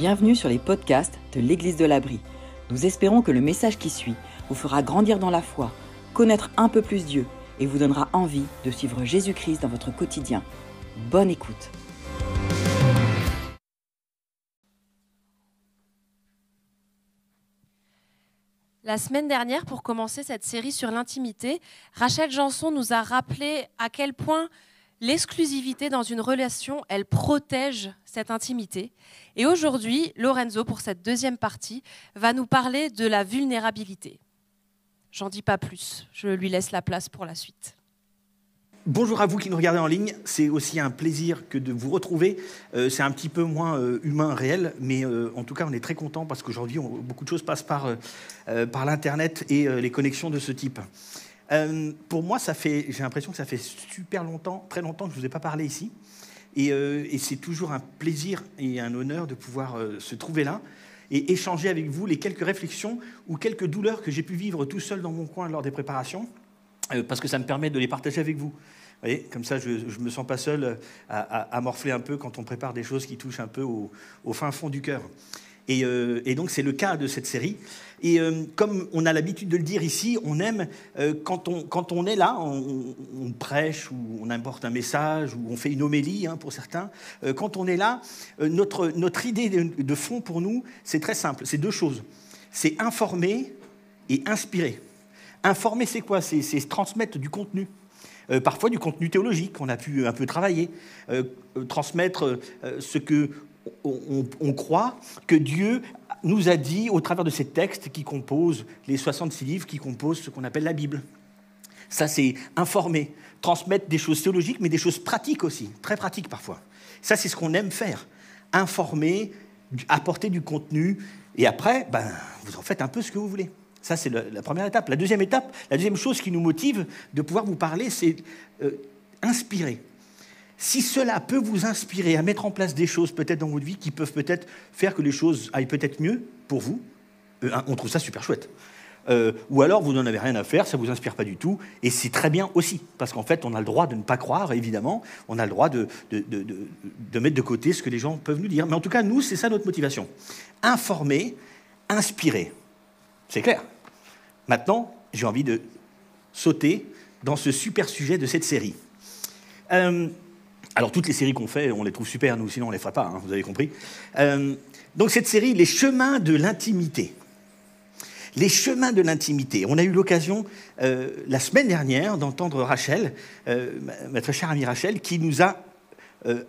Bienvenue sur les podcasts de l'Église de l'Abri. Nous espérons que le message qui suit vous fera grandir dans la foi, connaître un peu plus Dieu et vous donnera envie de suivre Jésus-Christ dans votre quotidien. Bonne écoute. La semaine dernière, pour commencer cette série sur l'intimité, Rachel Janson nous a rappelé à quel point L'exclusivité dans une relation, elle protège cette intimité. Et aujourd'hui, Lorenzo, pour cette deuxième partie, va nous parler de la vulnérabilité. J'en dis pas plus, je lui laisse la place pour la suite. Bonjour à vous qui nous regardez en ligne, c'est aussi un plaisir que de vous retrouver. Euh, c'est un petit peu moins euh, humain, réel, mais euh, en tout cas on est très content parce qu'aujourd'hui beaucoup de choses passent par, par l'Internet et les connexions de ce type. Euh, pour moi, j'ai l'impression que ça fait super longtemps, très longtemps que je ne vous ai pas parlé ici. Et, euh, c'est toujours un plaisir et un honneur de pouvoir euh, se trouver là et échanger avec vous les quelques réflexions ou quelques douleurs que j'ai pu vivre tout seul dans mon coin lors des préparations, parce que ça me permet de les partager avec vous. Voyez, comme ça, je ne me sens pas seul à, morfler un peu quand on prépare des choses qui touchent un peu au fin fond du cœur. Et, et donc, c'est le cas de cette série. Et euh, comme on a l'habitude de le dire ici, on aime, euh, quand, on, quand, on, est là, on, prêche ou on importe un message ou on fait une homélie hein, pour certains, euh, quand on est là, notre, notre idée de fond pour nous, c'est très simple, c'est deux choses. C'est informer et inspirer. Informer, c'est quoi? C'est transmettre du contenu. parfois du contenu théologique qu'on a pu un peu travailler, transmettre ce que on, croit que Dieu nous a dit au travers de ces textes qui composent les 66 livres qui composent ce qu'on appelle la Bible. Ça, c'est informer, transmettre des choses théologiques, mais des choses pratiques aussi, très pratiques parfois. Ça, c'est ce qu'on aime faire. Informer, apporter du contenu, et après, ben, vous en faites un peu ce que vous voulez. Ça, c'est la première étape. La deuxième étape, la deuxième chose qui nous motive de pouvoir vous parler, c'est euh, inspirer si cela peut vous inspirer à mettre en place des choses peut-être dans votre vie qui peuvent peut-être faire que les choses aillent peut-être mieux pour vous, euh, on trouve ça super chouette. Euh, ou alors vous n'en avez rien à faire, ça ne vous inspire pas du tout, et c'est très bien aussi, parce qu'en fait on a le droit de ne pas croire, évidemment, on a le droit de, de, mettre de côté ce que les gens peuvent nous dire. Mais en tout cas, nous, c'est ça notre motivation. Informer, inspirer. C'est clair. Maintenant, j'ai envie de sauter dans ce super sujet de cette série. Euh, alors toutes les séries qu'on fait, on les trouve super, nous, sinon on les ferait pas, hein, vous avez compris. Euh, donc cette série, Les chemins de l'intimité. Les chemins de l'intimité. On a eu l'occasion euh, la semaine dernière d'entendre Rachel, euh, ma très chère amie Rachel, qui nous a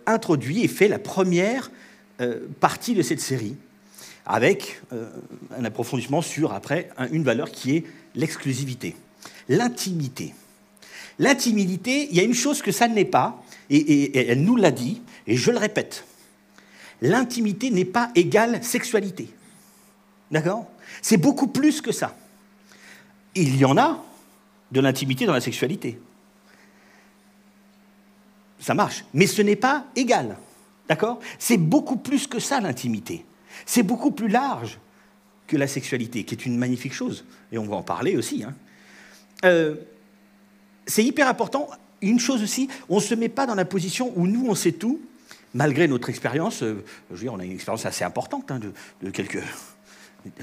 introduit et fait la première partie de cette série, avec un approfondissement sur, après, une valeur qui est l'exclusivité, l'intimité. L'intimité, il y a une chose que ça n'est pas, et, elle nous l'a dit, et je le répète, l'intimité n'est pas égale sexualité. D'accord? C'est beaucoup plus que ça. Il y en a de l'intimité dans la sexualité. Ça marche. Mais ce n'est pas égal. D'accord? C'est beaucoup plus que ça, l'intimité. C'est beaucoup plus large que la sexualité, qui est une magnifique chose. Et on va en parler aussi. Hein. Euh, c'est hyper important une chose aussi, on ne se met pas dans la position où nous, on sait tout, malgré notre expérience. Euh, je veux dire, on a une expérience assez importante hein, de, quelques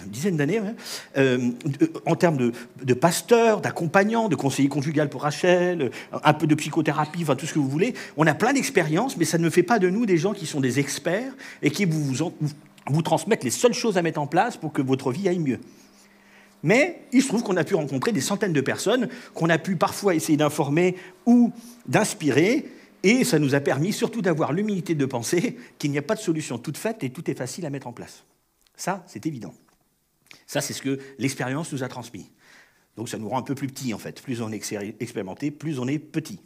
dizaines d'années, hein, euh, en termes de, pasteur, d'accompagnant, de conseiller conjugal pour Rachel, un peu de psychothérapie, enfin tout ce que vous voulez. On a plein d'expériences, mais ça ne fait pas de nous des gens qui sont des experts et qui vous transmettent les seules choses à mettre en place pour que votre vie aille mieux. Mais il se trouve qu'on a pu rencontrer des centaines de personnes, qu'on a pu parfois essayer d'informer ou d'inspirer, et ça nous a permis surtout d'avoir l'humilité de penser qu'il n'y a pas de solution toute faite et tout est facile à mettre en place. Ça, c'est évident. Ça, c'est ce que l'expérience nous a transmis. Donc ça nous rend un peu plus petits, en fait. Plus on est expérimenté, plus on est petit.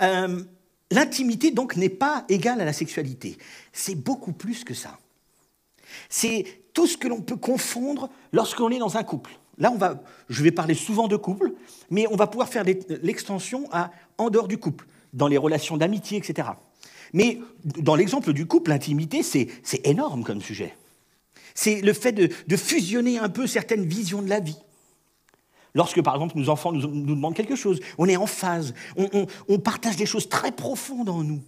Euh, l'intimité, donc, n'est pas égale à la sexualité. C'est beaucoup plus que ça. C'est tout ce que l'on peut confondre lorsqu'on est dans un couple. Là, on va, je vais parler souvent de couple, mais on va pouvoir faire l'extension à en dehors du couple, dans les relations d'amitié, etc. Mais dans l'exemple du couple, l'intimité, c'est énorme comme sujet. C'est le fait de, fusionner un peu certaines visions de la vie. Lorsque, par exemple, nos enfants nous, demandent quelque chose, on est en phase, on, on partage des choses très profondes en nous.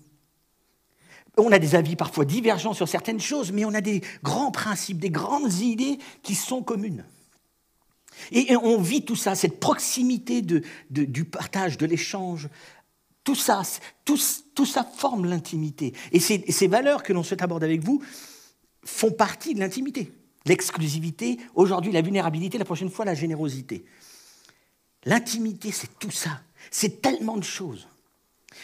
On a des avis parfois divergents sur certaines choses, mais on a des grands principes, des grandes idées qui sont communes. Et on vit tout ça, cette proximité du partage, de l'échange. Tout ça, tout, forme l'intimité. Et ces valeurs que l'on souhaite aborder avec vous font partie de l'intimité. L'exclusivité, aujourd'hui la vulnérabilité, la prochaine fois la générosité. L'intimité, c'est tout ça. C'est tellement de choses.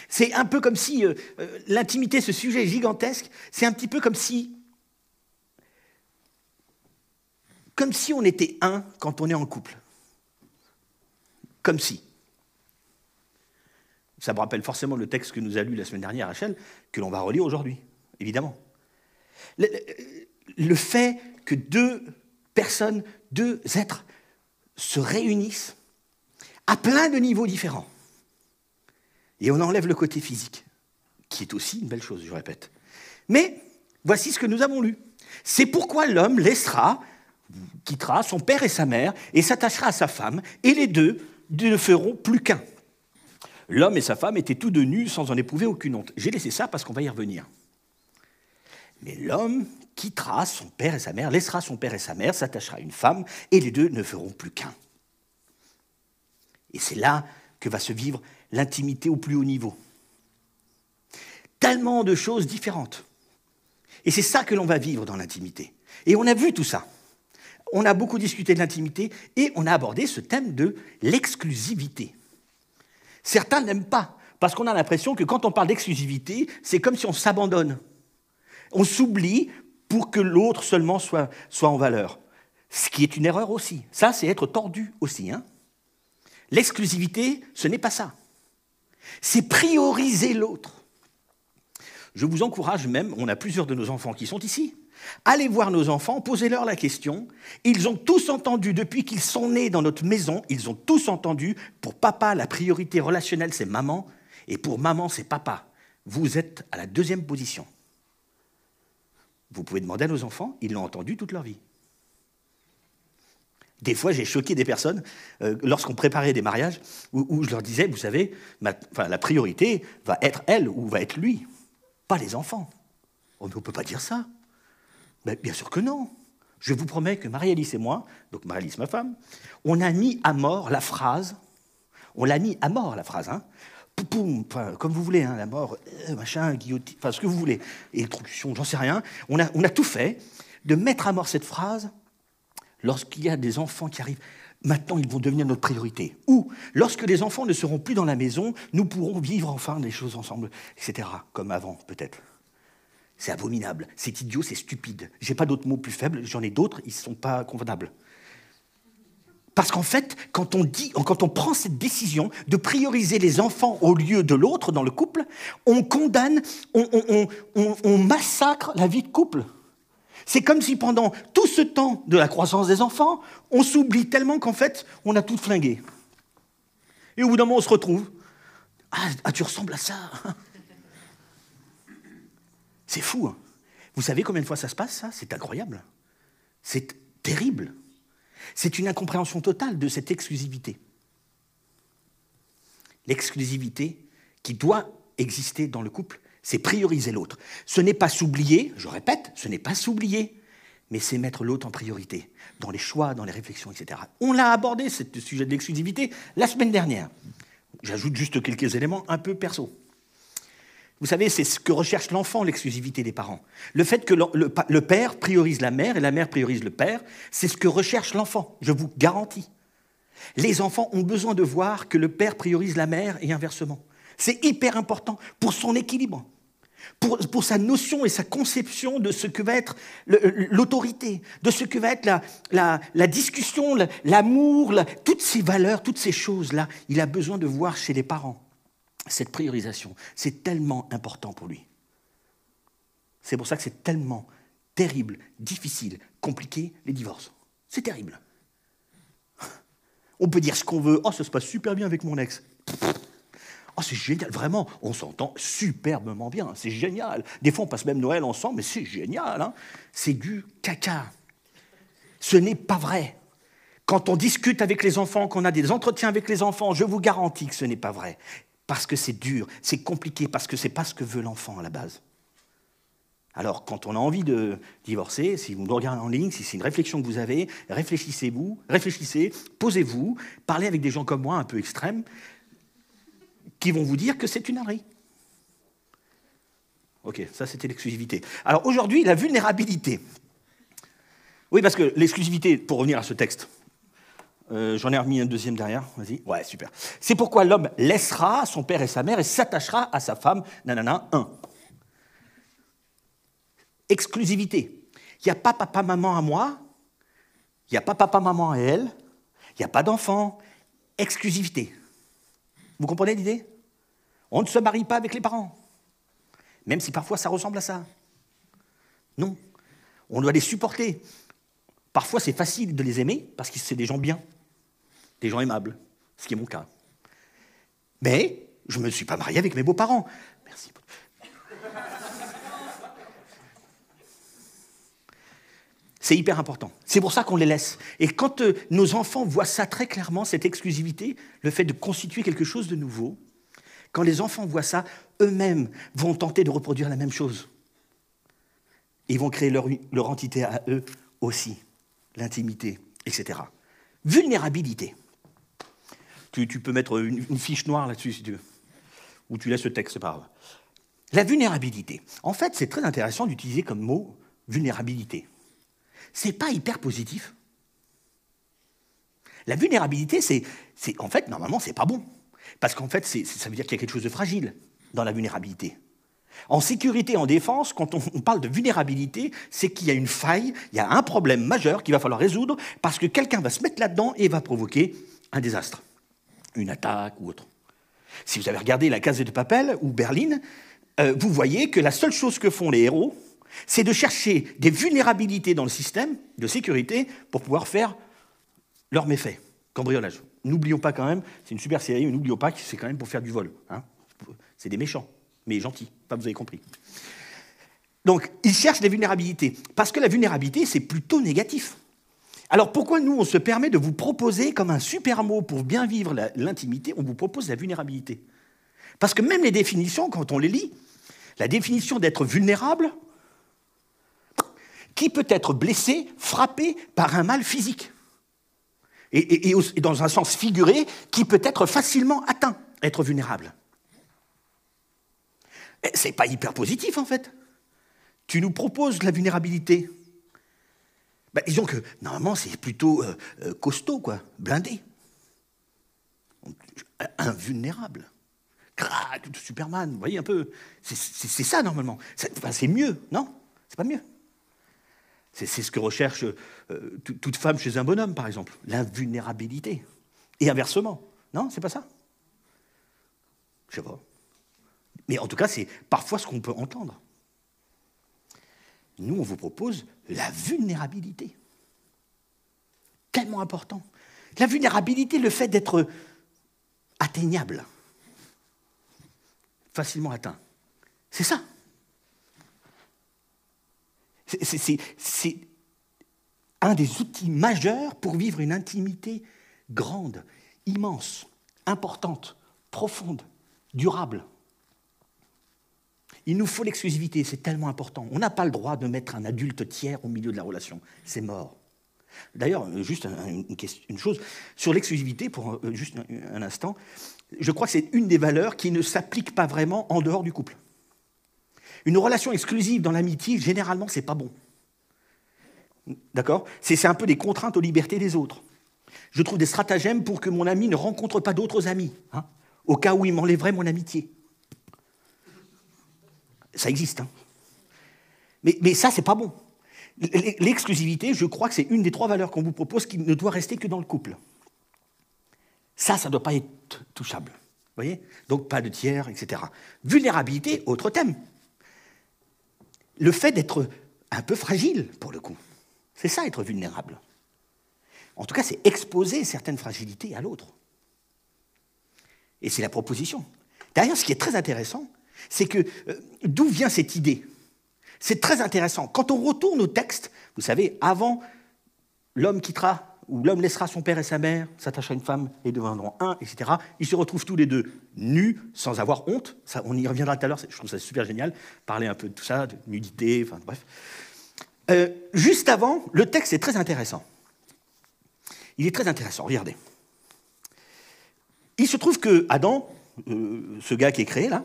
C'est un peu comme si euh, euh, l'intimité, ce sujet gigantesque, c'est un petit peu comme si. Comme si on était un quand on est en couple. Comme si. Ça me rappelle forcément le texte que nous a lu la semaine dernière, Rachel, que l'on va relire aujourd'hui, évidemment. Le, le fait que deux personnes, deux êtres se réunissent à plein de niveaux différents. Et on enlève le côté physique, qui est aussi une belle chose, je répète. Mais voici ce que nous avons lu. C'est pourquoi l'homme laissera, quittera son père et sa mère, et s'attachera à sa femme, et les deux ne feront plus qu'un. L'homme et sa femme étaient tous deux nus sans en éprouver aucune honte. J'ai laissé ça parce qu'on va y revenir. Mais l'homme quittera son père et sa mère, laissera son père et sa mère, s'attachera à une femme, et les deux ne feront plus qu'un. Et c'est là que va se vivre l'intimité au plus haut niveau. Tellement de choses différentes. Et c'est ça que l'on va vivre dans l'intimité. Et on a vu tout ça. On a beaucoup discuté de l'intimité et on a abordé ce thème de l'exclusivité. Certains n'aiment pas, parce qu'on a l'impression que quand on parle d'exclusivité, c'est comme si on s'abandonne. On s'oublie pour que l'autre seulement soit, soit en valeur. Ce qui est une erreur aussi. Ça, c'est être tordu aussi. Hein L'exclusivité, ce n'est pas ça. C'est prioriser l'autre. Je vous encourage même, on a plusieurs de nos enfants qui sont ici, allez voir nos enfants, posez-leur la question. Ils ont tous entendu, depuis qu'ils sont nés dans notre maison, ils ont tous entendu, pour papa, la priorité relationnelle, c'est maman, et pour maman, c'est papa. Vous êtes à la deuxième position. Vous pouvez demander à nos enfants, ils l'ont entendu toute leur vie. Des fois, j'ai choqué des personnes euh, lorsqu'on préparait des mariages où, je leur disais, vous savez, la priorité va être elle ou va être lui, pas les enfants. On ne peut pas dire ça. Bien sûr que non. Je vous promets que Marie-Alice et moi, donc Marie-Alice ma femme, on a mis à mort la phrase, on l'a mis à mort la phrase, hein, Poum, comme vous voulez, hein, la mort, euh, machin, guillotine, enfin ce que vous voulez, électrocution, j'en sais rien. On a tout fait de mettre à mort cette phrase lorsqu'il y a des enfants qui arrivent, maintenant ils vont devenir notre priorité. Ou lorsque les enfants ne seront plus dans la maison, nous pourrons vivre enfin des choses ensemble, etc. Comme avant, peut-être. C'est abominable, c'est idiot, c'est stupide. J'ai pas d'autres mots plus faibles, j'en ai d'autres, ils ne sont pas convenables. Parce qu'en fait, quand on, dit, quand on prend cette décision de prioriser les enfants au lieu de l'autre dans le couple, on condamne, on massacre la vie de couple. C'est comme si pendant tout ce temps de la croissance des enfants, on s'oublie tellement qu'en fait, on a tout flingué. Et au bout d'un moment, on se retrouve. Ah, ah tu ressembles à ça. C'est fou. Hein. Vous savez combien de fois ça se passe, ça? C'est incroyable. C'est terrible. C'est une incompréhension totale de cette exclusivité. L'exclusivité qui doit exister dans le couple, c'est prioriser l'autre. Ce n'est pas s'oublier, je répète, ce n'est pas s'oublier, mais c'est mettre l'autre en priorité, dans les choix, dans les réflexions, etc. On l'a abordé, ce sujet de l'exclusivité, la semaine dernière. J'ajoute juste quelques éléments un peu perso. Vous savez, c'est ce que recherche l'enfant, l'exclusivité des parents. Le fait que le, père priorise la mère et la mère priorise le père, c'est ce que recherche l'enfant, je vous garantis. Les enfants ont besoin de voir que le père priorise la mère et inversement. C'est hyper important pour son équilibre, pour, sa notion et sa conception de ce que va être l'autorité, de ce que va être la, discussion, l'amour, toutes ces valeurs, toutes ces choses-là. Il a besoin de voir chez les parents cette priorisation. C'est tellement important pour lui. C'est pour ça que c'est tellement terrible, difficile, compliqué, les divorces. C'est terrible. On peut dire ce qu'on veut. Oh, ça se passe super bien avec mon ex. Oh, c'est génial, vraiment, on s'entend superbement bien, c'est génial. Des fois, on passe même Noël ensemble, mais c'est génial. Hein. c'est du caca. Ce n'est pas vrai. Quand on discute avec les enfants, qu'on a des entretiens avec les enfants, je vous garantis que ce n'est pas vrai. Parce que c'est dur, c'est compliqué, parce que ce n'est pas ce que veut l'enfant à la base. Alors, quand on a envie de divorcer, si vous me regardez en ligne, si c'est une réflexion que vous avez, réfléchissez-vous, réfléchissez, posez-vous, parlez avec des gens comme moi, un peu extrêmes, qui vont vous dire que c'est une ânerie. Ok, ça c'était l'exclusivité. Alors aujourd'hui, la vulnérabilité. Oui, parce que l'exclusivité, pour revenir à ce texte, euh, j'en ai remis un deuxième derrière, vas-y. Ouais, super. C'est pourquoi l'homme laissera son père et sa mère et s'attachera à sa femme, nanana, un. Exclusivité. Il n'y a pas papa, maman à moi, il n'y a pas papa, maman à elle, il n'y a pas d'enfant. Exclusivité. Vous comprenez l'idée? On ne se marie pas avec les parents, même si parfois ça ressemble à ça. Non, on doit les supporter. Parfois c'est facile de les aimer parce que c'est des gens bien, des gens aimables, ce qui est mon cas. Mais je ne me suis pas marié avec mes beaux-parents. Merci. C'est hyper important. C'est pour ça qu'on les laisse. Et quand euh, nos enfants voient ça très clairement, cette exclusivité, le fait de constituer quelque chose de nouveau, quand les enfants voient ça, eux-mêmes vont tenter de reproduire la même chose. Ils vont créer leur, entité à eux aussi, l'intimité, etc. Vulnérabilité. Tu, peux mettre une, fiche noire là-dessus si tu veux. Ou tu laisses le texte, c'est pas. La vulnérabilité. En fait, c'est très intéressant d'utiliser comme mot vulnérabilité c'est pas hyper positif. La vulnérabilité, c'est, en fait, normalement, c'est pas bon. Parce qu'en fait, ça veut dire qu'il y a quelque chose de fragile dans la vulnérabilité. En sécurité, en défense, quand on, parle de vulnérabilité, c'est qu'il y a une faille, il y a un problème majeur qu'il va falloir résoudre parce que quelqu'un va se mettre là-dedans et va provoquer un désastre, une attaque ou autre. Si vous avez regardé La Case de Papel ou Berlin, euh, vous voyez que la seule chose que font les héros, c'est de chercher des vulnérabilités dans le système de sécurité pour pouvoir faire leurs méfaits. Cambriolage. N'oublions pas quand même, c'est une super série, mais n'oublions pas que c'est quand même pour faire du vol. Hein. C'est des méchants, mais gentils, vous avez compris. Donc, ils cherchent des vulnérabilités, parce que la vulnérabilité, c'est plutôt négatif. Alors pourquoi nous, on se permet de vous proposer comme un super mot pour bien vivre l'intimité, on vous propose la vulnérabilité? Parce que même les définitions, quand on les lit, la définition d'être vulnérable, qui peut être blessé, frappé par un mal physique. Et, dans un sens figuré, qui peut être facilement atteint, être vulnérable. C'est pas hyper positif en fait. Tu nous proposes la vulnérabilité. Ben, disons que normalement c'est plutôt euh, euh, costaud, quoi, blindé. Invulnérable. Crac, Superman, vous voyez un peu. C'est ça normalement. C'est mieux, non? C'est pas mieux. C'est ce que recherche euh, toute femme chez un bonhomme, par exemple, l'invulnérabilité. Et inversement. Non, c'est pas ça? Je sais pas. Mais en tout cas, c'est parfois ce qu'on peut entendre. Nous, on vous propose la vulnérabilité. Tellement important. La vulnérabilité, le fait d'être atteignable, facilement atteint. C'est ça. C'est un des outils majeurs pour vivre une intimité grande, immense, importante, profonde, durable. Il nous faut l'exclusivité, c'est tellement important. On n'a pas le droit de mettre un adulte tiers au milieu de la relation. C'est mort. D'ailleurs, juste une, chose, sur l'exclusivité, pour euh, juste un instant, je crois que c'est une des valeurs qui ne s'applique pas vraiment en dehors du couple. Une relation exclusive dans l'amitié, généralement, c'est pas bon. D'accord? C'est un peu des contraintes aux libertés des autres. Je trouve des stratagèmes pour que mon ami ne rencontre pas d'autres amis, hein, au cas où il m'enlèverait mon amitié. Ça existe. Hein. Mais, mais ça, c'est pas bon. L'exclusivité, je crois que c'est une des trois valeurs qu'on vous propose qui ne doit rester que dans le couple. Ça, ça ne doit pas être touchable. Vous voyez? Donc pas de tiers, etc. Vulnérabilité, autre thème le fait d'être un peu fragile, pour le coup. C'est ça, être vulnérable. En tout cas, c'est exposer certaines fragilités à l'autre. Et c'est la proposition. D'ailleurs, ce qui est très intéressant, c'est que euh, d'où vient cette idée? C'est très intéressant. Quand on retourne au texte, vous savez, avant l'homme quittera où l'homme laissera son père et sa mère, s'attachera à une femme et deviendront un, etc. Ils se retrouvent tous les deux nus, sans avoir honte. On y reviendra tout à l'heure, je trouve ça super génial, parler un peu de tout ça, de nudité, enfin bref. Euh, juste avant, le texte est très intéressant. Il est très intéressant, regardez. Il se trouve que Adam, euh, ce gars qui est créé là,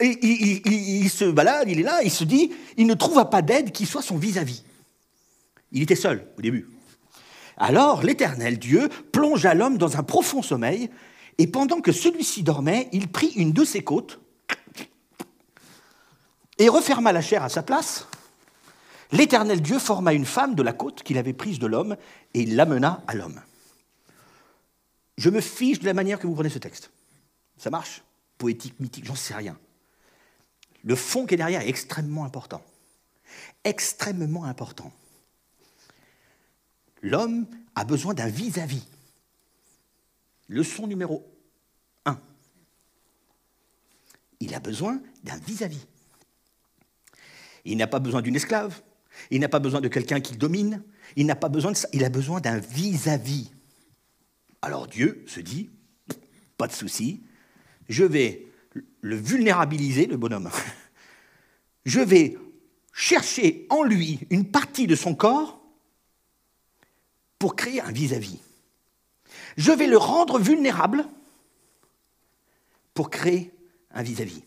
il, se balade, il est là, il se dit, il ne trouva pas d'aide qui soit son vis-à-vis. Il était seul au début. Alors l'Éternel Dieu plongea l'homme dans un profond sommeil, et pendant que celui-ci dormait, il prit une de ses côtes et referma la chair à sa place. L'Éternel Dieu forma une femme de la côte qu'il avait prise de l'homme et l'amena à l'homme. Je me fiche de la manière que vous prenez ce texte. Ça marche Poétique, mythique, j'en sais rien. Le fond qui est derrière est extrêmement important. Extrêmement important. L'homme a besoin d'un vis-à-vis. Leçon numéro un. Il a besoin d'un vis-à-vis. Il n'a pas besoin d'une esclave. Il n'a pas besoin de quelqu'un qui le domine. Il n'a pas besoin de ça. Il a besoin d'un vis-à-vis. Alors Dieu se dit, pas de souci, je vais le vulnérabiliser, le bonhomme. Je vais chercher en lui une partie de son corps pour créer un vis-à-vis. Je vais le rendre vulnérable pour créer un vis-à-vis.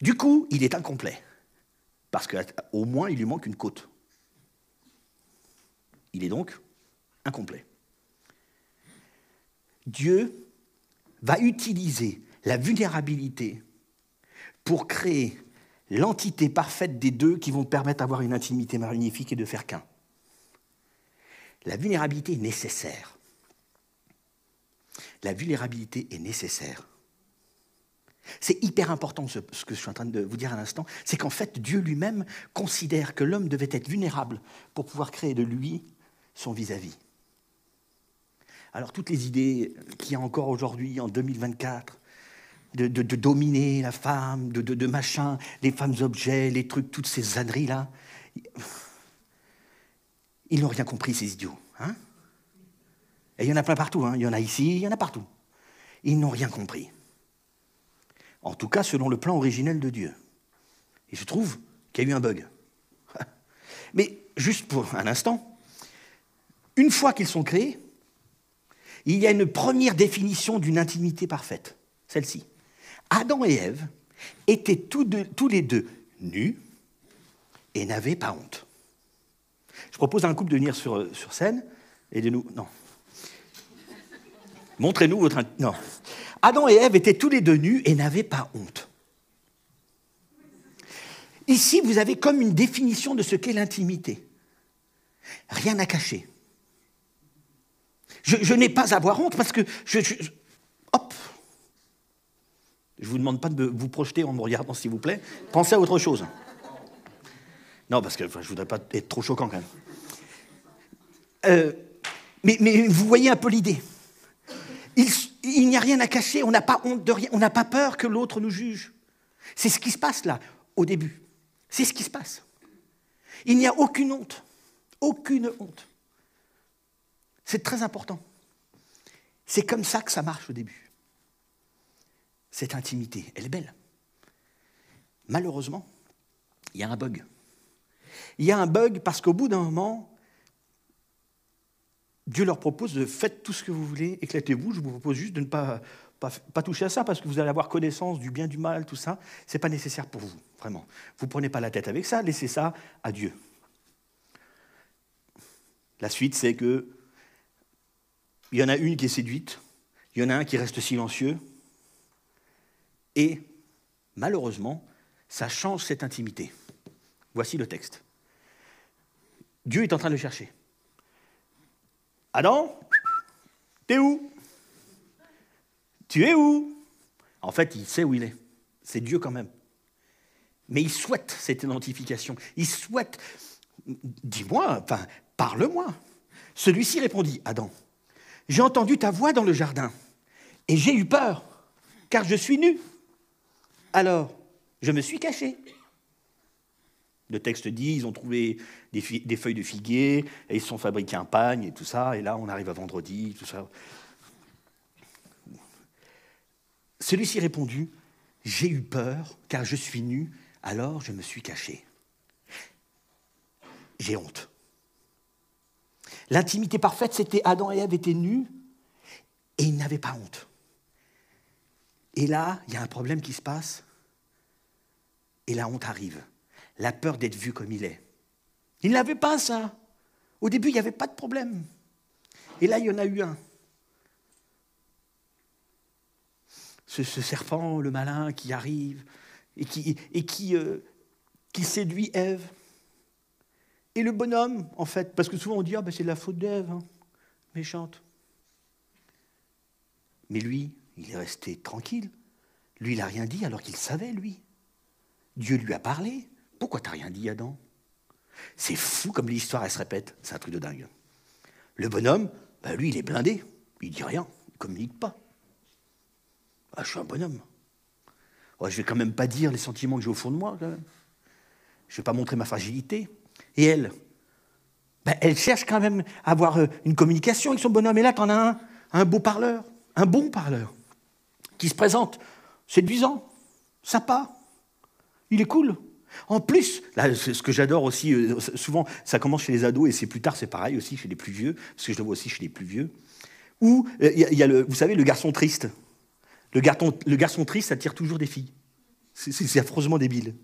Du coup, il est incomplet, parce qu'au moins il lui manque une côte. Il est donc incomplet. Dieu va utiliser la vulnérabilité pour créer l'entité parfaite des deux qui vont permettre d'avoir une intimité magnifique et de faire qu'un. La vulnérabilité est nécessaire. La vulnérabilité est nécessaire. C'est hyper important ce, que je suis en train de vous dire à l'instant, c'est qu'en fait Dieu lui-même considère que l'homme devait être vulnérable pour pouvoir créer de lui son vis-à-vis. Alors toutes les idées qu'il y a encore aujourd'hui, en 2024, de, dominer la femme, de, machin, les femmes objets, les trucs, toutes ces âneries-là, ils n'ont rien compris, ces idiots. Hein? Et il y en a plein partout. Hein. il y en a ici, il y en a partout. Ils n'ont rien compris. En tout cas, selon le plan originel de Dieu. Il se trouve qu'il y a eu un bug. Mais juste pour un instant, une fois qu'ils sont créés, il y a une première définition d'une intimité parfaite, celle-ci. Adam et Ève étaient tous, tous les deux nus et n'avaient pas honte. Je propose à un couple de venir sur, euh, scène et de nous. Non. Montrez-nous votre. Non. Adam et Ève étaient tous les deux nus et n'avaient pas honte. Ici, vous avez comme une définition de ce qu'est l'intimité. Rien à cacher. Je, n'ai pas à avoir honte parce que je, hop. Je ne vous demande pas de vous projeter en me regardant, s'il vous plaît. Pensez à autre chose. Non, parce que je ne voudrais pas être trop choquant quand même. Euh, mais, vous voyez un peu l'idée. Il, n'y a rien à cacher, on n'a pas honte de rien, on n'a pas peur que l'autre nous juge. C'est ce qui se passe là, au début. C'est ce qui se passe. Il n'y a aucune honte, aucune honte. C'est très important. C'est comme ça que ça marche au début. Cette intimité, elle est belle. Malheureusement, il y a un bug. Il y a un bug parce qu'au bout d'un moment, Dieu leur propose de faites tout ce que vous voulez, éclatez-vous. Je vous propose juste de ne pas, toucher à ça parce que vous allez avoir connaissance du bien, du mal, tout ça. Ce n'est pas nécessaire pour vous, vraiment. Vous ne prenez pas la tête avec ça, laissez ça à Dieu. La suite, c'est que il y en a une qui est séduite, il y en a un qui reste silencieux, et malheureusement, ça change cette intimité. Voici le texte. Dieu est en train de chercher. Adam, t'es où? Tu es où? En fait, il sait où il est. C'est Dieu quand même. Mais il souhaite cette identification. Il souhaite, dis-moi, enfin, parle-moi. Celui-ci répondit, Adam, j'ai entendu ta voix dans le jardin et j'ai eu peur, car je suis nu. Alors, je me suis caché. Le texte dit, ils ont trouvé des, feuilles de figuier, et ils se sont fabriqués un pagne et tout ça, et là on arrive à vendredi, tout ça. Celui-ci répondit, j'ai eu peur, car je suis nu, alors je me suis caché. J'ai honte. L'intimité parfaite, c'était Adam et Ève étaient nus, et ils n'avaient pas honte. Et là, il y a un problème qui se passe, et la honte arrive la peur d'être vu comme il est. Il n'avait pas ça. Au début, il n'y avait pas de problème. Et là, il y en a eu un. Ce, serpent, le malin, qui arrive et euh, qui séduit Ève. Et le bonhomme, en fait, parce que souvent on dit ah, ben, c'est de la faute d'Ève, hein, méchante. Mais lui, il est resté tranquille. Lui, il n'a rien dit alors qu'il savait, lui. Dieu lui a parlé. Pourquoi t'as rien dit, Adam? C'est fou comme l'histoire, elle se répète. C'est un truc de dingue. Le bonhomme, bah, lui, il est blindé. Il dit rien. Il ne communique pas. Ah, je suis un bonhomme. Je je vais quand même pas dire les sentiments que j'ai au fond de moi. Je ne vais pas montrer ma fragilité. Et elle? Bah, Elle cherche quand même à avoir euh, une communication avec son bonhomme. Et là, tu as un, un beau parleur, un bon parleur, qui se présente séduisant, sympa. Il est cool. En plus, là, ce que j'adore aussi, euh, souvent, ça commence chez les ados et c'est plus tard, c'est pareil aussi chez les plus vieux, parce que je le vois aussi chez les plus vieux. Où euh, il y, a, le, vous savez, le garçon triste. Le garçon, triste attire toujours des filles. C'est affreusement débile.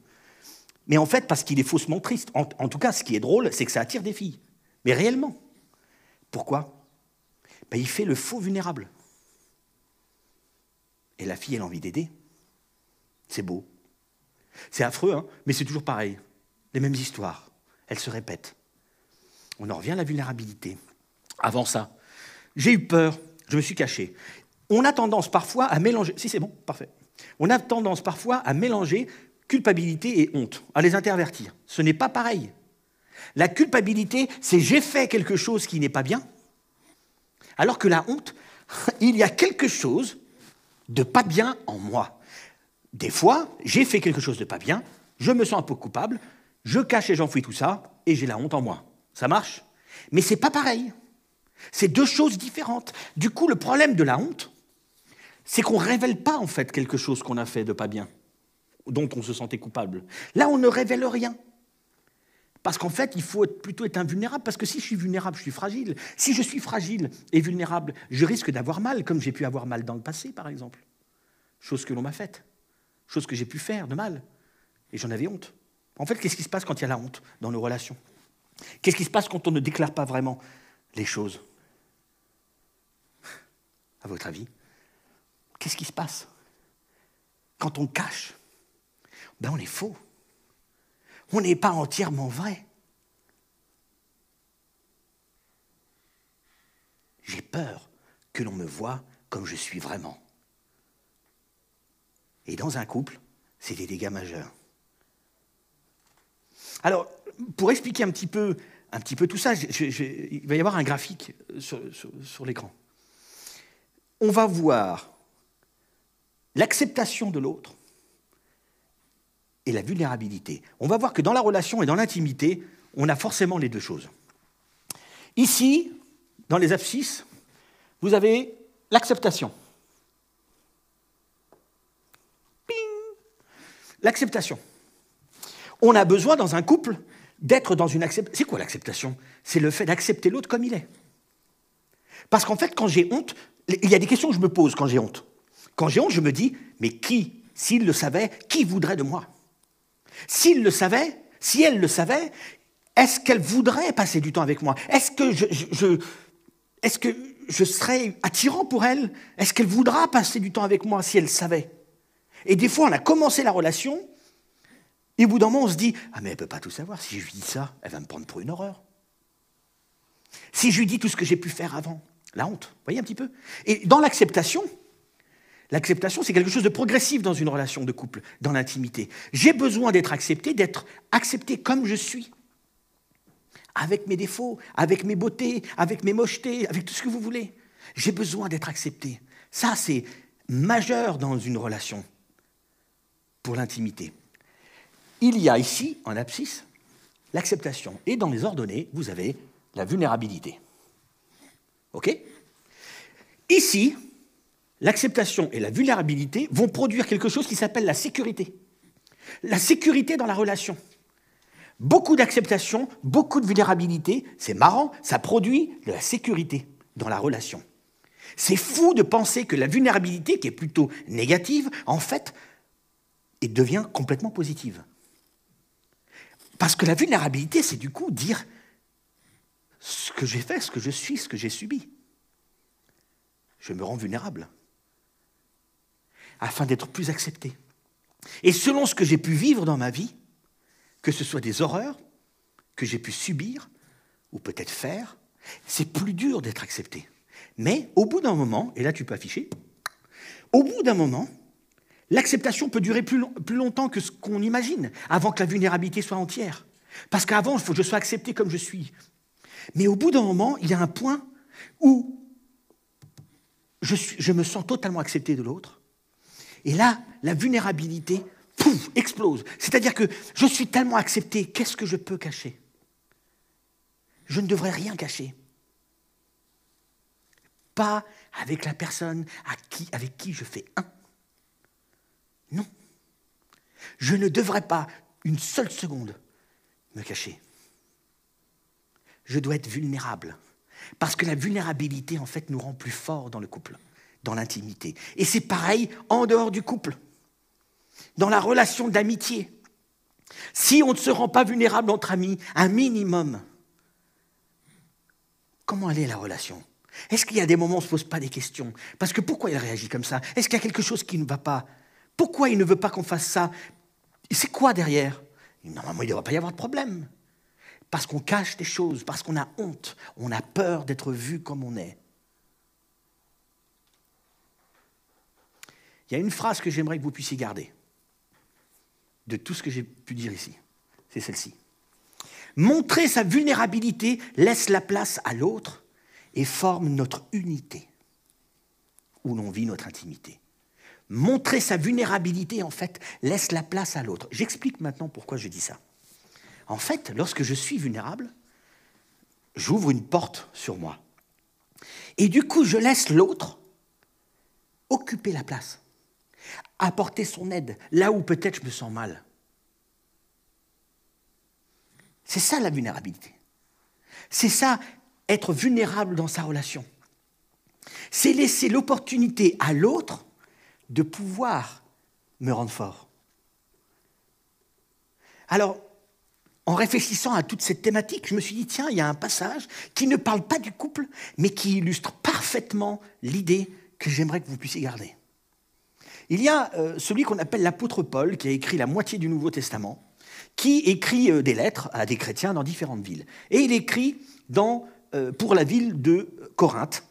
Mais en fait, parce qu'il est faussement triste. En, en, tout cas, ce qui est drôle, c'est que ça attire des filles. Mais réellement. Pourquoi? Ben, Il fait le faux vulnérable. Et la fille, elle a envie d'aider. C'est beau. C'est affreux, hein mais c'est toujours pareil. Les mêmes histoires. Elles se répètent. On en revient à la vulnérabilité. Avant ça, j'ai eu peur, je me suis caché. On a tendance parfois à mélanger. Si c'est bon, parfait. On a tendance parfois à mélanger culpabilité et honte, à les intervertir. Ce n'est pas pareil. La culpabilité, c'est j'ai fait quelque chose qui n'est pas bien, alors que la honte, il y a quelque chose de pas bien en moi. Des fois, j'ai fait quelque chose de pas bien, je me sens un peu coupable, je cache et j'enfouis tout ça, et j'ai la honte en moi. Ça marche? Mais c'est pas pareil. C'est deux choses différentes. Du coup, le problème de la honte, c'est qu'on ne révèle pas en fait quelque chose qu'on a fait de pas bien, dont on se sentait coupable. Là, on ne révèle rien. Parce qu'en fait, il faut plutôt être invulnérable, parce que si je suis vulnérable, je suis fragile. Si je suis fragile et vulnérable, je risque d'avoir mal, comme j'ai pu avoir mal dans le passé, par exemple. Chose que l'on m'a faite chose que j'ai pu faire de mal. Et j'en avais honte. En fait, qu'est-ce qui se passe quand il y a la honte dans nos relations? Qu'est-ce qui se passe quand on ne déclare pas vraiment les choses? À votre avis Qu'est-ce qui se passe? Quand on cache Ben on est faux. On n'est pas entièrement vrai. J'ai peur que l'on me voie comme je suis vraiment. Et dans un couple, c'est des dégâts majeurs. Alors, pour expliquer un petit peu, un petit peu tout ça, il va y avoir un graphique sur, sur l'écran. On va voir l'acceptation de l'autre et la vulnérabilité. On va voir que dans la relation et dans l'intimité, on a forcément les deux choses. Ici, dans les abscisses, vous avez l'acceptation. L'acceptation. On a besoin dans un couple d'être dans une acceptation. C'est quoi l'acceptation? C'est le fait d'accepter l'autre comme il est. Parce qu'en fait, quand j'ai honte, il y a des questions que je me pose quand j'ai honte. Quand j'ai honte, je me dis, mais qui, s'il le savait, qui voudrait de moi? S'il le savait, si elle le savait, est-ce qu'elle voudrait passer du temps avec moi? Est-ce que je, serais attirant pour elle? Est-ce qu'elle voudra passer du temps avec moi si elle savait? Et des fois, on a commencé la relation, et au bout d'un moment, on se dit Ah, mais elle ne peut pas tout savoir. Si je lui dis ça, elle va me prendre pour une horreur. Si je lui dis tout ce que j'ai pu faire avant, la honte, vous voyez un petit peu? Et dans l'acceptation, l'acceptation, c'est quelque chose de progressif dans une relation de couple, dans l'intimité. J'ai besoin d'être accepté, d'être accepté comme je suis. Avec mes défauts, avec mes beautés, avec mes mochetés, avec tout ce que vous voulez. J'ai besoin d'être accepté. Ça, c'est majeur dans une relation pour l'intimité. Il y a ici, en abscisse, l'acceptation. Et dans les ordonnées, vous avez la vulnérabilité. OK? Ici, l'acceptation et la vulnérabilité vont produire quelque chose qui s'appelle la sécurité. La sécurité dans la relation. Beaucoup d'acceptation, beaucoup de vulnérabilité, c'est marrant, ça produit de la sécurité dans la relation. C'est fou de penser que la vulnérabilité, qui est plutôt négative, en fait, et devient complètement positive. Parce que la vulnérabilité, c'est du coup dire ce que j'ai fait, ce que je suis, ce que j'ai subi. Je me rends vulnérable afin d'être plus accepté. Et selon ce que j'ai pu vivre dans ma vie, que ce soit des horreurs que j'ai pu subir ou peut-être faire, c'est plus dur d'être accepté. Mais au bout d'un moment, et là tu peux afficher, au bout d'un moment, l'acceptation peut durer plus, longtemps que ce qu'on imagine, avant que la vulnérabilité soit entière. Parce qu'avant, il faut que je sois accepté comme je suis. Mais au bout d'un moment, il y a un point où je, me sens totalement accepté de l'autre. Et là, la vulnérabilité, explose. C'est-à-dire que je suis tellement accepté, qu'est-ce que je peux cacher? Je ne devrais rien cacher pas avec la personne avec qui je fais un. Non. Je ne devrais pas une seule seconde me cacher. Je dois être vulnérable. Parce que la vulnérabilité, en fait, nous rend plus forts dans le couple, dans l'intimité. Et c'est pareil en dehors du couple, dans la relation d'amitié. Si on ne se rend pas vulnérable entre amis, un minimum, comment aller la relation? Est-ce qu'il y a des moments où on ne se pose pas des questions? Parce que pourquoi il réagit comme ça? Est-ce qu'il y a quelque chose qui ne va pas? Pourquoi il ne veut pas qu'on fasse ça? C'est quoi derrière? Normalement, il ne devrait pas y avoir de problème. Parce qu'on cache des choses, parce qu'on a honte, on a peur d'être vu comme on est. Il y a une phrase que j'aimerais que vous puissiez garder de tout ce que j'ai pu dire ici. C'est celle-ci. Montrer sa vulnérabilité laisse la place à l'autre et forme notre unité, où l'on vit notre intimité. Montrer sa vulnérabilité, en fait, laisse la place à l'autre. J'explique maintenant pourquoi je dis ça. En fait, lorsque je suis vulnérable, j'ouvre une porte sur moi. Et du coup, je laisse l'autre occuper la place, apporter son aide là où peut-être je me sens mal. C'est ça la vulnérabilité. C'est ça être vulnérable dans sa relation. C'est laisser l'opportunité à l'autre de pouvoir me rendre fort. Alors, en réfléchissant à toute cette thématique, je me suis dit, tiens, il y a un passage qui ne parle pas du couple, mais qui illustre parfaitement l'idée que j'aimerais que vous puissiez garder. Il y a euh, celui qu'on appelle l'apôtre Paul, qui a écrit la moitié du Nouveau Testament, qui écrit euh, des lettres à des chrétiens dans différentes villes. Et il écrit euh, pour la ville de Corinthe,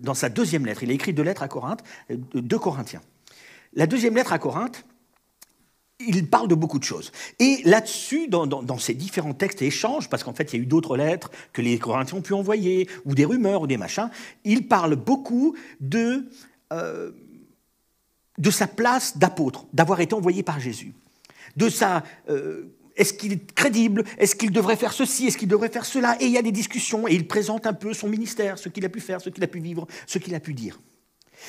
dans sa deuxième lettre. Il a écrit deux lettres à Corinthe, euh, deux Corinthiens. La deuxième lettre à Corinthe, il parle de beaucoup de choses. Et là-dessus, dans, ces différents textes et échanges, parce qu'en fait, il y a eu d'autres lettres que les Corinthiens ont pu envoyer, ou des rumeurs, ou des machins, il parle beaucoup de, de sa place d'apôtre, d'avoir été envoyé par Jésus, de sa est-ce qu'il est crédible? Est-ce qu'il devrait faire ceci? Est-ce qu'il devrait faire cela? Et il y a des discussions et il présente un peu son ministère, ce qu'il a pu faire, ce qu'il a pu vivre, ce qu'il a pu dire.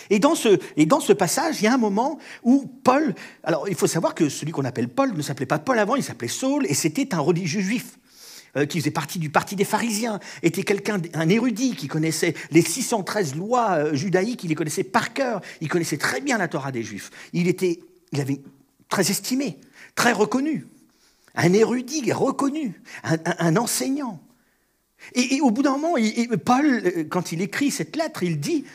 Et dans, ce, et dans ce passage, il y a un moment où Paul, alors il faut savoir que celui qu'on appelle Paul ne s'appelait pas Paul avant, il s'appelait Saul, et c'était un religieux juif euh, qui faisait partie du parti des pharisiens, était quelqu'un, un érudit qui connaissait les 613 lois euh, judaïques, il les connaissait par cœur, il connaissait très bien la Torah des juifs. Il était, il avait très estimé, très reconnu un érudit reconnu, un, enseignant. Et, au bout d'un moment, Paul, euh, quand il écrit cette lettre, il dit,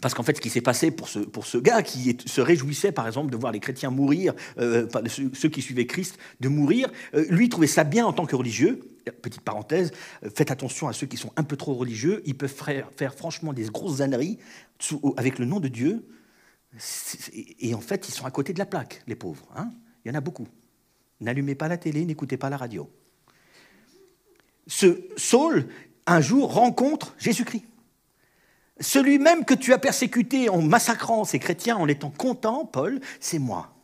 parce qu'en fait, ce qui s'est passé pour ce, pour ce gars qui se réjouissait, par exemple, de voir les chrétiens mourir, euh, ceux, qui suivaient Christ, de mourir, euh, lui trouvait ça bien en tant que religieux. Petite parenthèse, faites attention à ceux qui sont un peu trop religieux, ils peuvent faire, faire franchement des grosses âneries avec le nom de Dieu, et en fait, ils sont à côté de la plaque, les pauvres. Hein Il y en a beaucoup. N'allumez pas la télé, n'écoutez pas la radio. Ce Saul, un jour, rencontre Jésus-Christ. Celui même que tu as persécuté en massacrant ces chrétiens, en étant content, Paul, c'est moi.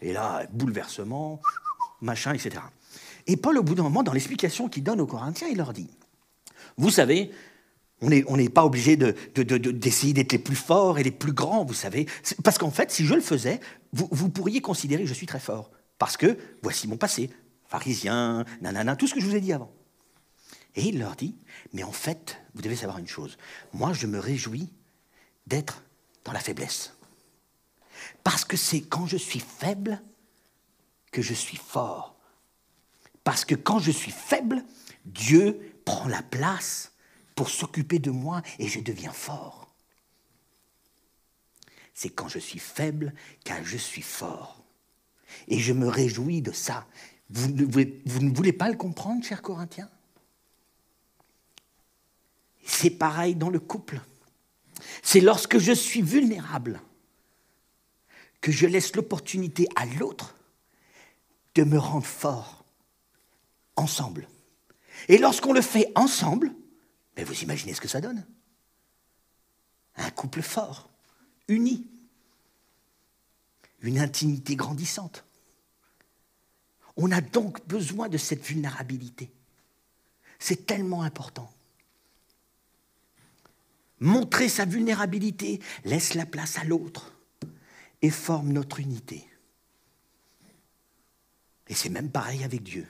Et là, bouleversement, machin, etc. Et Paul, au bout d'un moment, dans l'explication qu'il donne aux Corinthiens, il leur dit, vous savez, on n'est pas obligé d'essayer d'être les plus forts et les plus grands, vous savez. Parce qu'en fait, si je le faisais, vous, vous, pourriez considérer que je suis très fort. Parce que voici mon passé, pharisien, nanana, tout ce que je vous ai dit avant. Et il leur dit, mais en fait, vous devez savoir une chose, moi je me réjouis d'être dans la faiblesse. Parce que c'est quand je suis faible que je suis fort. Parce que quand je suis faible, Dieu prend la place pour s'occuper de moi et je deviens fort. C'est quand je suis faible que je suis fort. Et je me réjouis de ça. Vous ne, voulez pas le comprendre, chers Corinthiens? C'est pareil dans le couple. C'est lorsque je suis vulnérable que je laisse l'opportunité à l'autre de me rendre fort ensemble. Et lorsqu'on le fait ensemble, mais vous imaginez ce que ça donne Un couple fort, uni, une intimité grandissante. On a donc besoin de cette vulnérabilité. C'est tellement important. Montrer sa vulnérabilité laisse la place à l'autre et forme notre unité. Et c'est même pareil avec Dieu.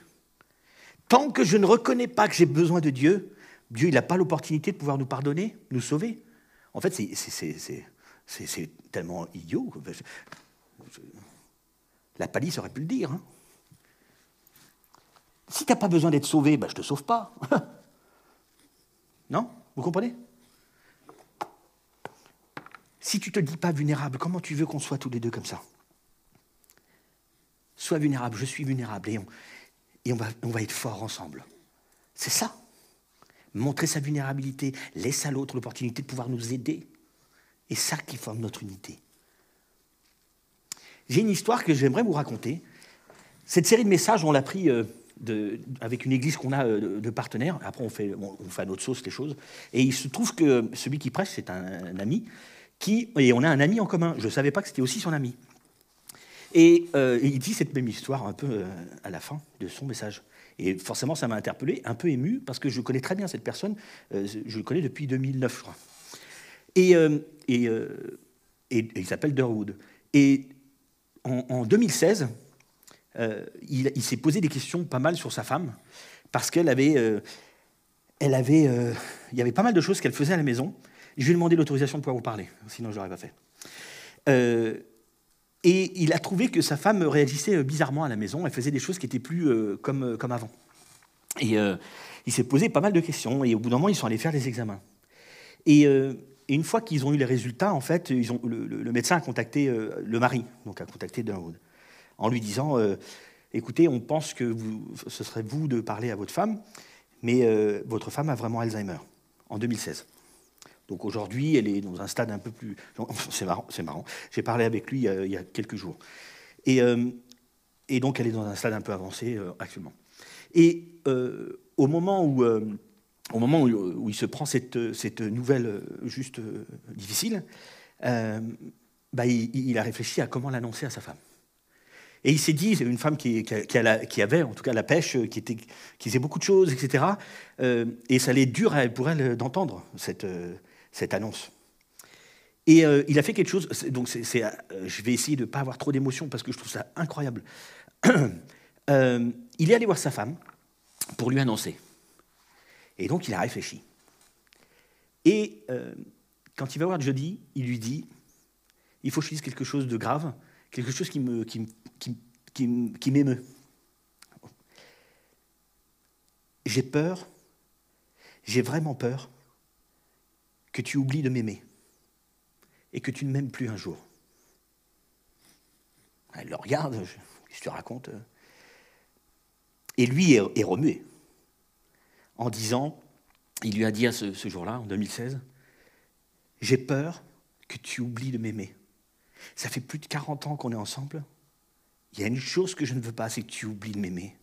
Tant que je ne reconnais pas que j'ai besoin de Dieu, Dieu n'a pas l'opportunité de pouvoir nous pardonner, nous sauver. En fait, c'est tellement idiot. La palisse aurait pu le dire. Hein. Si tu n'as pas besoin d'être sauvé, ben, je ne te sauve pas. non? Vous comprenez? Si tu te dis pas vulnérable, comment tu veux qu'on soit tous les deux comme ça? Sois vulnérable, je suis vulnérable, et on, va, on va être forts ensemble. C'est ça montrer sa vulnérabilité, laisse à l'autre l'opportunité de pouvoir nous aider. Et ça qui forme notre unité. J'ai une histoire que j'aimerais vous raconter. Cette série de messages, on l'a pris euh, avec une église qu'on a euh, de, partenaires. Après, on fait, on, fait à notre sauce les choses. Et il se trouve que celui qui prêche, c'est un, ami. Qui, et on a un ami en commun. Je ne savais pas que c'était aussi son ami. Et euh, il dit cette même histoire un peu à la fin de son message. Et forcément, ça m'a interpellé, un peu ému, parce que je connais très bien cette personne. Je le connais depuis 2009, je crois. Et, euh, et, il s'appelle Durwood. Et en, 2016, il, s'est posé des questions pas mal sur sa femme, parce qu'elle avait, elle avait, il y avait pas mal de choses qu'elle faisait à la maison. Je lui ai demandé l'autorisation de pouvoir vous parler, sinon je l'aurais pas fait. Et il a trouvé que sa femme réagissait euh, bizarrement à la maison, elle faisait des choses qui étaient plus euh, comme, euh, comme avant. Et il s'est posé pas mal de questions, et au bout d'un moment, ils sont allés faire des examens. Et, une fois qu'ils ont eu les résultats, en fait, le, médecin a contacté le mari, donc a contacté Dunwood, en lui disant Écoutez, on pense que ce serait vous de parler à votre femme, mais votre femme a vraiment Alzheimer, en 2016. Donc aujourd'hui, elle est dans un stade un peu plus. C'est marrant. J'ai parlé avec lui il y a, quelques jours. Et, euh, et, donc elle est dans un stade un peu avancé euh, actuellement. Et euh, au moment où, au moment où, il se prend cette, nouvelle juste difficile, bah, il, a réfléchi à comment l'annoncer à sa femme. Et il s'est dit, c'est une femme qui, avait en tout cas la pêche, qui, faisait beaucoup de choses, etc. et ça allait être dur pour elle d'entendre cette, annonce. Et euh, il a fait quelque chose, donc euh, je vais essayer de ne pas avoir trop d'émotions parce que je trouve ça incroyable. Euh, il est allé voir sa femme pour lui annoncer. Et donc il a réfléchi. Et quand il va voir jeudi, il lui dit, il faut que je dise quelque chose de grave, quelque chose qui m'émeut. J'ai peur, j'ai vraiment peur que tu oublies de m'aimer et que tu ne m'aimes plus un jour. Elle le regarde, je, te raconte. Et lui est, remué en disant, il lui a dit à ce, jour-là, en 2016, j'ai peur que tu oublies de m'aimer. Ça fait plus de 40 ans qu'on est ensemble. Il y a une chose que je ne veux pas, c'est que tu oublies de m'aimer.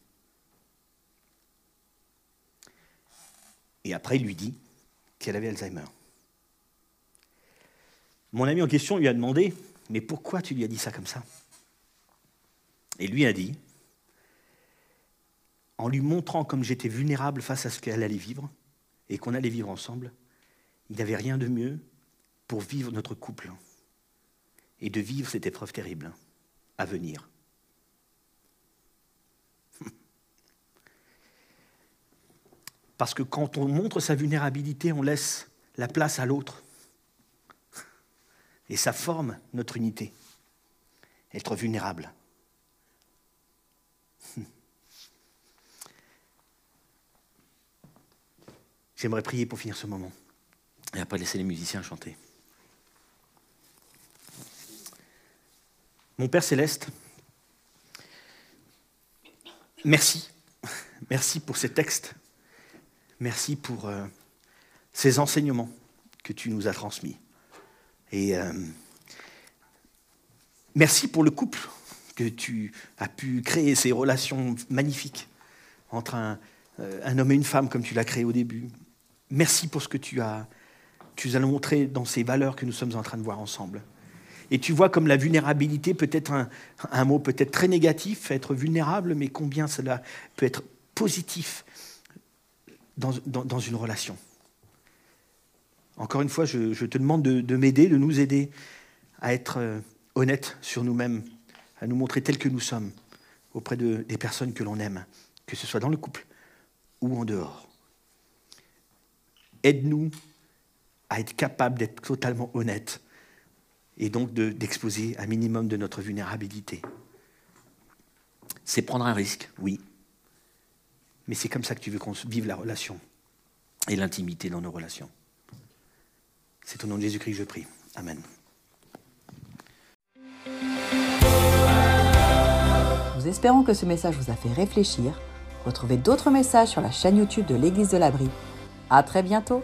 Et après, il lui dit qu'elle avait Alzheimer. Mon ami en question lui a demandé, mais pourquoi tu lui as dit ça comme ça? Et lui a dit, en lui montrant comme j'étais vulnérable face à ce qu'elle allait vivre et qu'on allait vivre ensemble, il n'y avait rien de mieux pour vivre notre couple et de vivre cette épreuve terrible à venir. Parce que quand on montre sa vulnérabilité, on laisse la place à l'autre. Et ça forme notre unité. Être vulnérable. J'aimerais prier pour finir ce moment et après laisser les musiciens chanter. Mon Père céleste, merci. Merci pour ces textes. Merci pour euh, ces enseignements que tu nous as transmis. Et euh, merci pour le couple que tu as pu créer, ces relations magnifiques entre un, euh, un homme et une femme comme tu l'as créé au début. Merci pour ce que tu as, tu as montré dans ces valeurs que nous sommes en train de voir ensemble. Et tu vois comme la vulnérabilité peut être un, mot peut-être très négatif, être vulnérable, mais combien cela peut être positif dans, dans, une relation. Encore une fois, je, te demande de, de m'aider, de nous aider à être euh, honnêtes sur nous-mêmes, à nous montrer tels que nous sommes auprès de, des personnes que l'on aime, que ce soit dans le couple ou en dehors. Aide-nous à être capables d'être totalement honnêtes et donc d'exposer un minimum de notre vulnérabilité. C'est prendre un risque, oui, mais c'est comme ça que tu veux qu'on vive la relation et l'intimité dans nos relations. C'est au nom de Jésus-Christ que je prie. Amen. Nous espérons que ce message vous a fait réfléchir. Retrouvez d'autres messages sur la chaîne YouTube de l'Église de l'Abri. À très bientôt!